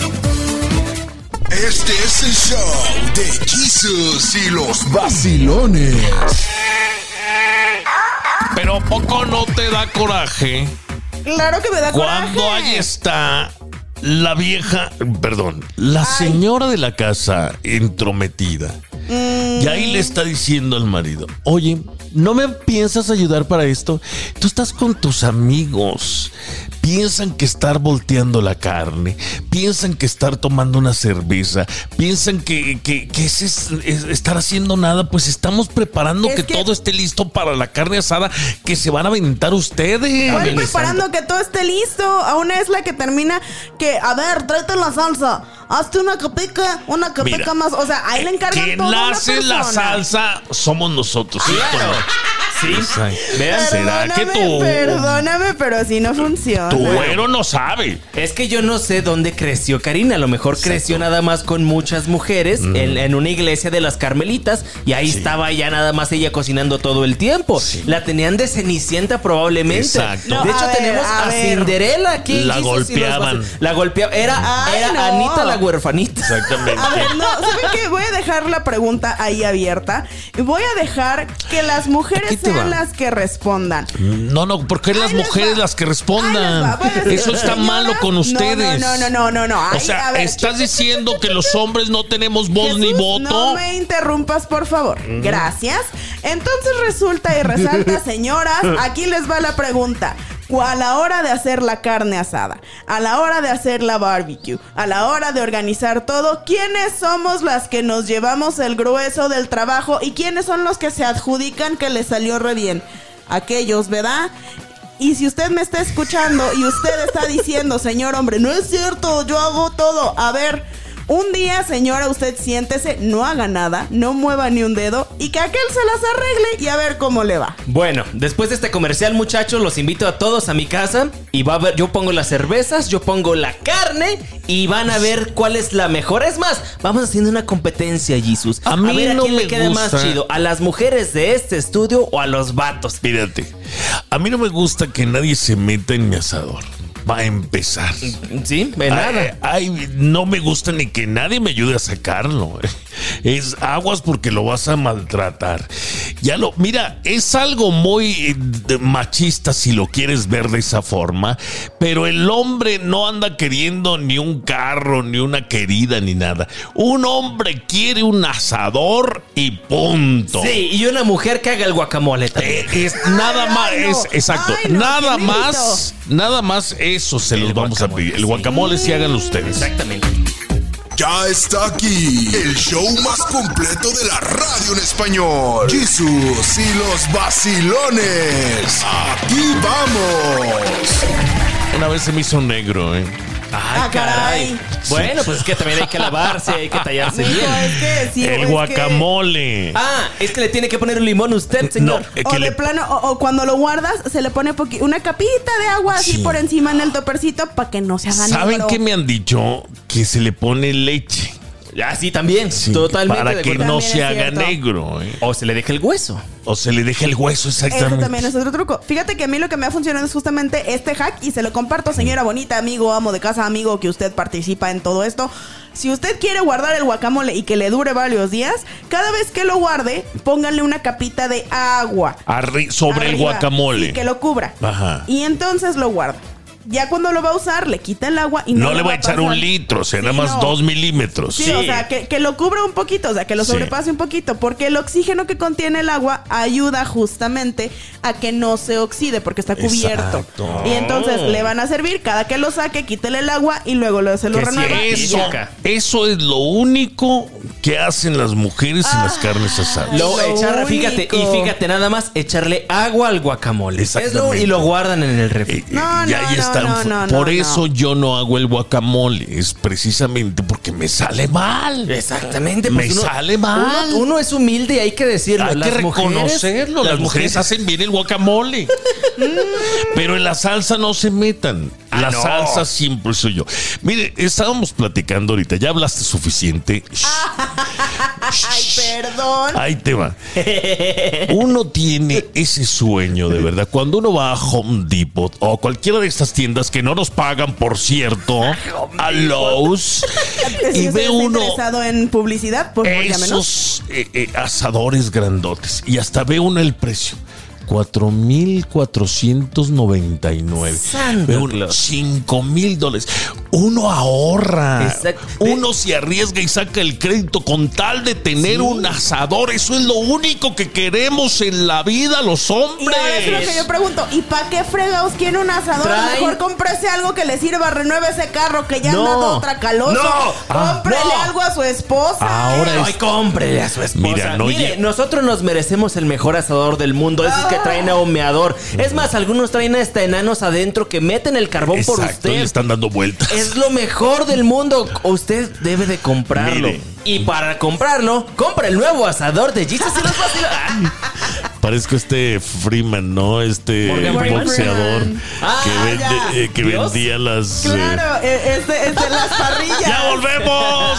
Este es el show de Jesus y los vacilones. Pero ¿a poco no te da coraje Claro que me da cuando coraje. ahí está la vieja, perdón, la señora de la casa entrometida? Y ahí le está diciendo al marido, oye, ¿no me piensas ayudar para esto? Tú estás con tus amigos. Piensan que estar volteando la carne, piensan que estar tomando una cerveza, piensan que, que, que es, es- es estar haciendo nada, pues estamos preparando Es que, que- todo esté listo para la carne asada que se van a aventar ustedes. Voy preparando que todo esté listo. Aún es la que termina que, a ver, tráete la salsa. Hazte una pica, una que Mira, más. O sea, ahí le encargan Quien todo una hace la salsa somos nosotros. ¿sí? Claro. Sí. Vean. ¿Será que tú- Perdóname, pero así no funciona. Tu güero no sabe. Es que yo no sé dónde creció Karina. A lo mejor creció nada más con muchas mujeres Mm. en, en una iglesia de las Carmelitas y ahí estaba ya nada más ella cocinando todo el tiempo. La tenían de cenicienta probablemente. Exacto. No, de hecho, a ver, tenemos a a, ver. Cinderella aquí. La golpeaban. La golpeaba. Era, Ay, era no. Anita la huerfanita. Exactamente. A ver, no, ¿saben qué? Voy a dejar la pregunta ahí abierta y voy a dejar que las mujeres sean las que respondan. No, no, porque las mujeres las que respondan. Eso está malo con ustedes. No, no, no, no, no. no. O sea, estás diciendo que los hombres no tenemos voz ni voto. No me interrumpas, por favor. Gracias. Entonces resulta y resalta, señoras, aquí les va la pregunta. A la hora de hacer la carne asada, a la hora de hacer la barbecue, a la hora de organizar todo, ¿quiénes somos las que nos llevamos el grueso del trabajo y quiénes son los que se adjudican que les salió re bien? Aquellos, ¿verdad? Y si usted me está escuchando y usted está diciendo, señor hombre, no es cierto, yo hago todo. A ver, un día, señora, usted siéntese, no haga nada, no mueva ni un dedo y que aquel se las arregle y a ver cómo le va. Bueno, después de este comercial, muchachos, los invito a todos a mi casa y va a ver, yo pongo las cervezas, yo pongo la carne y van a ver cuál es la mejor. Es más, vamos haciendo una competencia, Jesus. A mí ver no quién me le queda más chido, a las mujeres de este estudio o a los vatos. Fíjate, a mí no me gusta que nadie se meta en mi asador. Va a empezar. Sí, de nada. Ay, ay, no me gusta ni que nadie me ayude a sacarlo. Es aguas porque lo vas a maltratar. Ya lo, mira, es algo muy eh, machista si lo quieres ver de esa forma, pero el hombre no anda queriendo ni un carro, ni una querida, ni nada. Un hombre quiere un asador y punto. Sí, y una mujer que haga el guacamole también. Eh, es nada Ay, más, no. es exacto, Ay, no, nada más, nada más eso se los vamos a pedir. El guacamole sí háganlo ustedes. Exactamente. Ya está aquí el show más completo de la radio en español. Jesús y los vacilones. Aquí vamos. Una vez se me hizo negro, ¿eh? Ay, Ah, caray. Bueno, pues es que también hay que lavarse, hay que tallarse Mijo, bien. es que sí, es El que- guacamole. Ah, es que le tiene que poner un limón usted, señor. No, eh, O de plano, o, o cuando lo guardas, se le pone una capita de agua así Sí. por encima en el topercito para que no se haga ¿Saben qué me han dicho? Que se le pone leche. Ah, sí, también. Sí, Totalmente Para de que acuerdo. no También se es haga cierto. negro. ¿eh? O se le deja el hueso. O se le deja el hueso Ese exactamente. también es otro truco. Fíjate que a mí lo que me ha funcionado es justamente este hack y se lo comparto, señora bonita, amigo, amo de casa, amigo, que usted participa en todo esto. Si usted quiere guardar el guacamole y que le dure varios días, cada vez que lo guarde, pónganle una capita de agua. Arri- sobre el arriba, guacamole. sí, que lo cubra. Ajá. Y entonces lo guarda. Ya cuando lo va a usar, le quita el agua y no, no le va a echar pasar. un litro, o sea, Sí, nada más no. dos milímetros. Sí, o sea, que, que lo cubra un poquito, o sea, que lo Sí. sobrepase un poquito, porque el oxígeno que contiene el agua ayuda justamente a que no se oxide, porque está cubierto. Exacto. Y entonces le van a servir, cada que lo saque, quítele el agua y luego lo, se lo renueva. Eso, eso es lo único que hacen las mujeres en las carnes asadas. Lo, Lo echar, fíjate, y fíjate, nada más echarle agua al guacamole. Es lo- Exactamente. y lo guardan en el refri. Eh, No, y no, ahí no, está. No, no, Por no, eso no. yo no hago el guacamole. Es precisamente porque me sale mal. Exactamente. Me sale mal. Uno, uno es humilde y hay que decirlo. Hay que mujeres- reconocerlo. Las, mujeres hacen bien el guacamole. Pero en la salsa no se metan. Ah, la no. salsa siempre soy yo. Mire, estábamos platicando ahorita. Ya hablaste suficiente. Ay, perdón. Ahí te va. Uno tiene ese sueño de verdad. Cuando uno va a Home Depot o a cualquiera de estas tiendas que no nos pagan, por cierto, a Lowe's, si y ve uno interesado en publicidad, pues esos eh, eh, asadores grandotes. Y hasta ve uno el precio. 4,499. Santo Ve uno, Claus. 5 mil dólares. Uno ahorra. Exacto. Uno se arriesga y saca el crédito con tal de tener un asador. Eso es lo único que queremos en la vida los Y hombres. ahora es lo que yo pregunto, ¿y para qué fregados quiere un asador? Traen- Mejor cómprese algo que le sirva, renueve ese carro que ya No. anda todo tracaloso. No. Ah, Cómprele no. algo a su esposa. Ahora Ay, cómprele a su esposa. Mira, no Mire, nosotros nos merecemos el mejor asador del mundo. Esos que traen ahumeador. Es más, algunos traen hasta enanos adentro que meten el carbón por Exacto, le usted. están dando vueltas. Es lo mejor del mundo. Usted debe de comprarlo. Mire. Y para comprarlo, compra el nuevo asador de Jesus y los vacilos. Parezco este Freeman, ¿no? Este Morgan Freeman. boxeador Ah, que, vende- ya. eh, que Dios. vendía las. eh, Claro, e- es de, es de las parrillas. ¡Ya volvemos!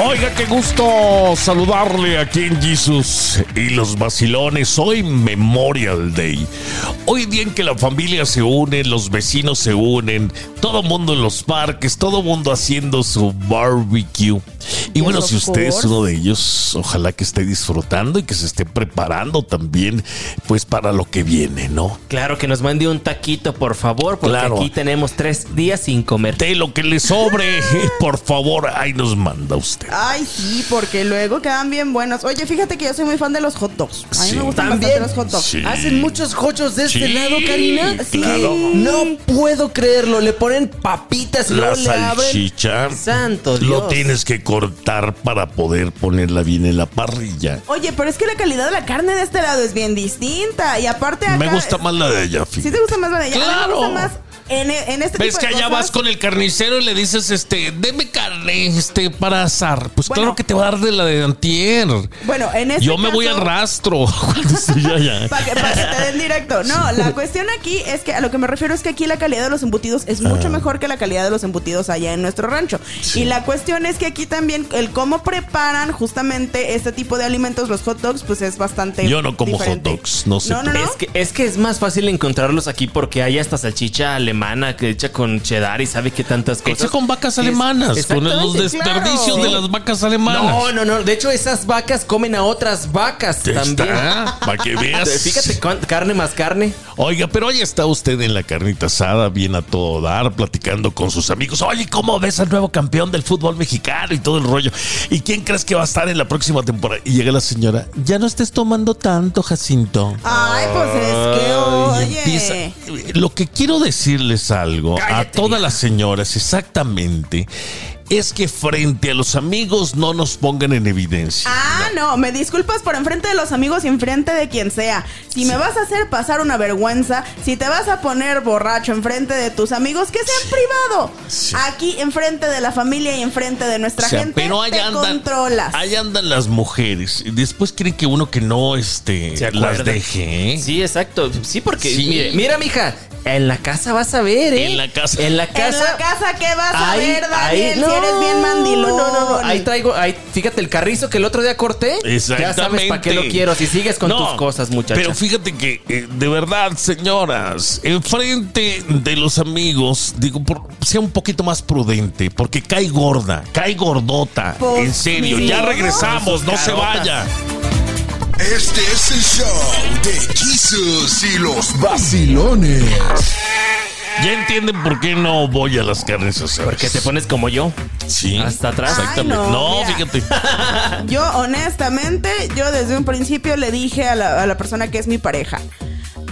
Oiga, qué gusto saludarle aquí en Jesus y los vacilones. Hoy Memorial Day. Hoy día en que la familia se une, los vecinos se unen, todo mundo en los parques, todo mundo haciendo su barbecue. Y bueno, si usted es uno de ellos, ojalá que esté disfrutando y que se esté preparando también, pues para lo que viene, ¿no? Claro que nos mande un taquito, por favor, porque Claro. aquí tenemos tres días sin comer. De lo que le sobre, por favor, ahí nos manda usted. Ay, sí, porque luego quedan bien buenos. Oye, fíjate que yo soy muy fan de los hot dogs. A mí Sí. me gustan También. bastante los hot dogs. Sí. Hacen muchos hochos de este Sí, lado, Karina. claro. No puedo creerlo. Le ponen papitas y La luego le salchicha. Santo Dios. Lo tienes que cortar para poder ponerla bien en la parrilla. Oye, pero es que la calidad de la carne de este lado es bien distinta. Y aparte acá... Me gusta más la de ella, ¿Sí fíjate. te gusta más la de ella? A mí Claro. me gusta más en, en este Ves tipo que de allá cosas. vas con el carnicero y le dices, este, deme carne, este, para asar. Pues Bueno. claro que te va a dar de la de antier. Bueno, en este Yo me voy caso- al rastro. Para que, pa' que te den directo. No, la cuestión aquí es que a lo que me refiero es que aquí la calidad de los embutidos es Ah. mucho mejor que la calidad de los embutidos allá en nuestro rancho. Y la cuestión es que aquí también el cómo preparan justamente este tipo de alimentos, los hot dogs, pues es bastante. Yo no como diferente. hot dogs, no sé No, no, no. Es que, es que es más fácil encontrarlos aquí porque hay esta salchicha alemana que hecha con cheddar y sabe qué tantas cosas. Hecha con vacas Es- alemanas, con los desperdicios claro. de las vacas alemanas. No, no, no. De hecho, esas vacas comen a otras vacas Ya también. está, para que veas. Fíjate, carne más carne. Oiga, pero hoy está usted en la carnita asada, bien a todo dar, platicando con sus amigos. Oye, ¿cómo ves al nuevo campeón del fútbol mexicano y todo el rollo? ¿Y quién crees que va a estar en la próxima temporada? Y llega la señora, ya no estés tomando tanto, Jacinto. Ay, pues es que, oye. empieza- Lo que quiero decirles algo a todas las señoras exactamente es que frente a los amigos no nos pongan en evidencia. Ah, no, me disculpas por enfrente de los amigos y enfrente de quien sea. Si me vas a hacer pasar una vergüenza, si te vas a poner borracho enfrente de tus amigos, que sea en privado. Sí. Aquí enfrente de la familia y enfrente de nuestra O sea, gente, pero te andan, controlas. ahí andan las mujeres. Y después creen que uno que no este, ¿Se las deje. ¿eh? Sí, exacto. Sí, porque Sí. mire, mira, mija, en la casa vas a ver, ¿eh? En la casa. En la En casa. la casa, ¿qué vas a Ahí- ver, ahí- Daniel? si eres bien mandilón. No, no, no. Ahí traigo, ahí, fíjate el carrizo que el otro día corté. Ya sabes para qué lo quiero. Si sigues con No, tus cosas, muchacha. Pero fíjate que, eh, de verdad, señoras, enfrente de los amigos, digo, por- sea un poquito más prudente, porque cae gorda, cae gordota. Pues, en serio, sí, ya ¿no? regresamos, no se Carotas. vaya. Este es el show de Jesus y los vacilones. Ya entienden por qué no voy a las carnes asadas. Porque te pones como yo. Sí. Hasta atrás. Exactamente. Ay, no, fíjate. Yo, honestamente, yo desde un principio le dije a la, a la persona que es mi pareja.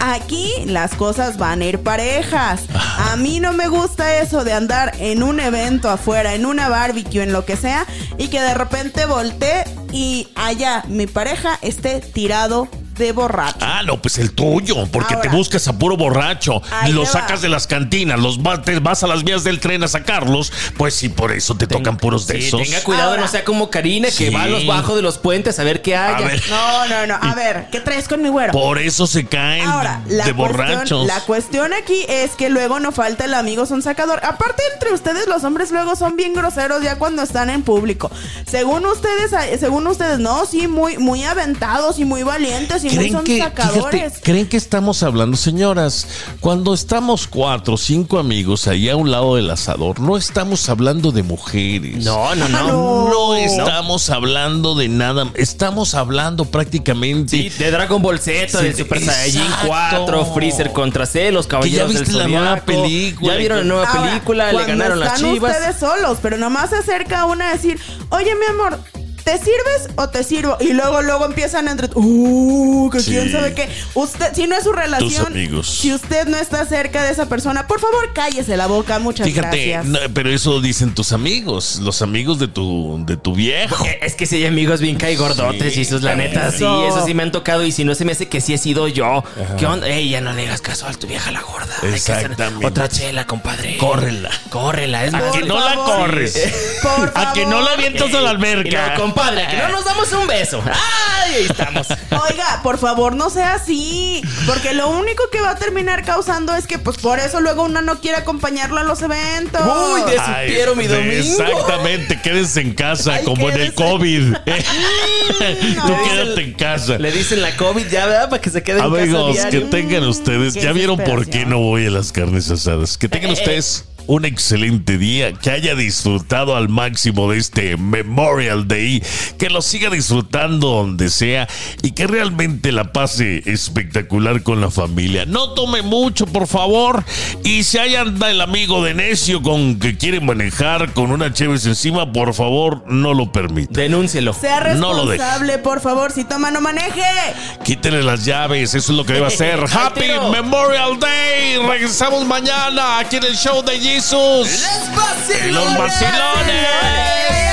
Aquí las cosas van a ir parejas. A mí no me gusta eso de andar en un evento afuera, en una barbecue, en lo que sea, y que de repente voltee y allá mi pareja esté tirado de borracho. Ah, no, pues el tuyo, porque Ahora. te buscas a puro borracho, los va. sacas de las cantinas, los vas, te vas a las vías del tren a sacarlos, pues sí, por eso te tocan puros de Sí, esos. tenga cuidado, Ahora. no sea como Karina, que Sí. va a los bajos de los puentes a ver qué hay. No, no, no. A ver, ¿qué traes con mi güero? Por eso se caen Ahora, la, de cuestión, borrachos. la cuestión aquí es que luego no falta el amigo son sacador. Aparte, entre ustedes los hombres luego son bien groseros ya cuando están en público. Según ustedes, según ustedes, no, sí, muy, muy aventados y muy valientes y muy ¿Creen son que, sacadores. fíjate, ¿Creen que estamos hablando, señoras? Cuando estamos cuatro o cinco amigos ahí a un lado del asador, no estamos hablando de mujeres. No, no, no. no. No estamos hablando de nada. Estamos hablando prácticamente. Sí, de Dragon Ball Z, Sí, de Super Saiyajin exacto. 4, Freezer contra C, los caballeros viste del la nueva película. Ya vieron la nueva Ahora, película, le ganaron las están chivas. ustedes solos, pero nomás se acerca una a decir, oye, mi amor, ¿te sirves o te sirvo? Y luego, luego empiezan entre, uh, que Sí. quién sabe qué. Usted, si no es su relación, amigos. si usted no está cerca de esa persona, por favor, cállese la boca. Muchas Fíjate, gracias. no, pero eso dicen tus amigos, los amigos de tu, de tu viejo. Eh, Es que si hay amigos bien gordotes, Sí. Jesús, la neta, sí, Eso. eso sí me han tocado y si no se me hace que sí he sido yo. ¿Qué onda? Ey, ya no le hagas caso a tu vieja la gorda. Exactamente. Otra chela, compadre. Córrela. Córrela, es A que no la corres. Por A que no la avientas a la Y alberca. Compadre, que no nos damos un beso. ¡Ay! Ahí estamos. Oiga, por favor, no sea así. Porque lo único que va a terminar causando es que, pues por eso luego una no quiere acompañarlo a los eventos. Uy, de Ay, Piero mi domingo. Exactamente, quédense en casa, Ay, como en el. COVID. Tú no. quédate en casa. Le dicen la COVID ya, ¿verdad? Para que se quede en Amigos, casa que diario. tengan ustedes, qué ya vieron por qué no voy a las carnes asadas. Que tengan Eh, ustedes un excelente día, que haya disfrutado al máximo de este Memorial Day, que lo siga disfrutando donde sea y que realmente la pase espectacular con la familia. No tome mucho, por favor, y si hay anda el amigo de necio con que quiere manejar con una chévere encima, por favor, no lo permita. Denúncielo. Sea No responsable, por favor. Si toma, no maneje. Quítenle las llaves, eso es lo que debe hacer. Happy. Memorial Day. Regresamos mañana aquí en el show de Jesús. Los vacilones. Los vacilones.